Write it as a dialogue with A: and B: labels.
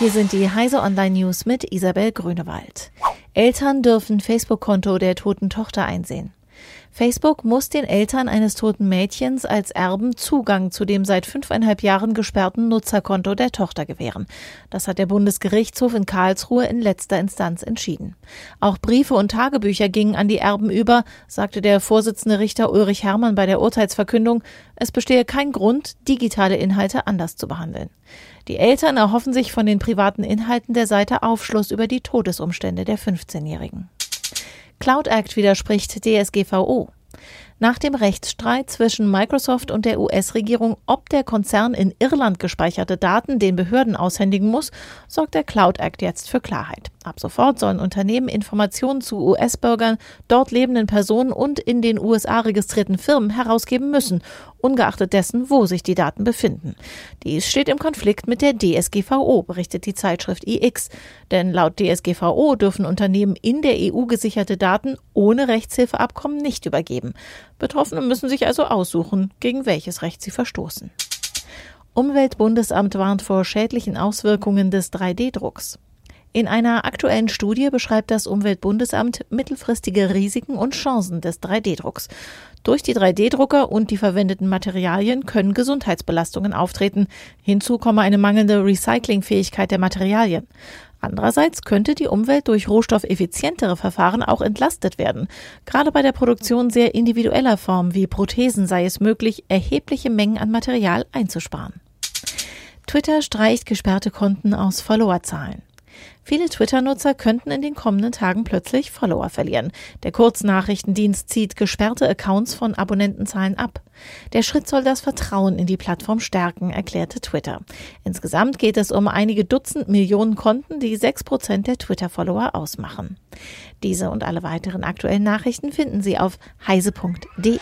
A: Hier sind die Heise Online News mit Isabel Grünewald. Eltern dürfen Facebook-Konto der toten Tochter einsehen. Facebook muss den Eltern eines toten Mädchens als Erben Zugang zu dem seit fünfeinhalb Jahren gesperrten Nutzerkonto der Tochter gewähren. Das hat der Bundesgerichtshof in Karlsruhe in letzter Instanz entschieden. Auch Briefe und Tagebücher gingen an die Erben über, sagte der Vorsitzende Richter Ulrich Herrmann bei der Urteilsverkündung. Es bestehe kein Grund, digitale Inhalte anders zu behandeln. Die Eltern erhoffen sich von den privaten Inhalten der Seite Aufschluss über die Todesumstände der 15-Jährigen. Cloud Act widerspricht DSGVO. Nach dem Rechtsstreit zwischen Microsoft und der US-Regierung, ob der Konzern in Irland gespeicherte Daten den Behörden aushändigen muss, sorgt der Cloud Act jetzt für Klarheit. Ab sofort sollen Unternehmen Informationen zu US-Bürgern, dort lebenden Personen und in den USA registrierten Firmen herausgeben müssen, ungeachtet dessen, wo sich die Daten befinden. Dies steht im Konflikt mit der DSGVO, berichtet die Zeitschrift iX. Denn laut DSGVO dürfen Unternehmen in der EU gesicherte Daten ohne Rechtshilfeabkommen nicht übergeben. Betroffene müssen sich also aussuchen, gegen welches Recht sie verstoßen. Umweltbundesamt warnt vor schädlichen Auswirkungen des 3D-Drucks. In einer aktuellen Studie beschreibt das Umweltbundesamt mittelfristige Risiken und Chancen des 3D-Drucks. Durch die 3D-Drucker und die verwendeten Materialien können Gesundheitsbelastungen auftreten. Hinzu komme eine mangelnde Recyclingfähigkeit der Materialien. Andererseits könnte die Umwelt durch rohstoffeffizientere Verfahren auch entlastet werden. Gerade bei der Produktion sehr individueller Formen wie Prothesen sei es möglich, erhebliche Mengen an Material einzusparen. Twitter streicht gesperrte Konten aus Followerzahlen. Viele Twitter-Nutzer könnten in den kommenden Tagen plötzlich Follower verlieren. Der Kurznachrichtendienst zieht gesperrte Accounts von Abonnentenzahlen ab. Der Schritt soll das Vertrauen in die Plattform stärken, erklärte Twitter. Insgesamt geht es um einige Dutzend Millionen Konten, die sechs Prozent der Twitter-Follower ausmachen. Diese und alle weiteren aktuellen Nachrichten finden Sie auf heise.de.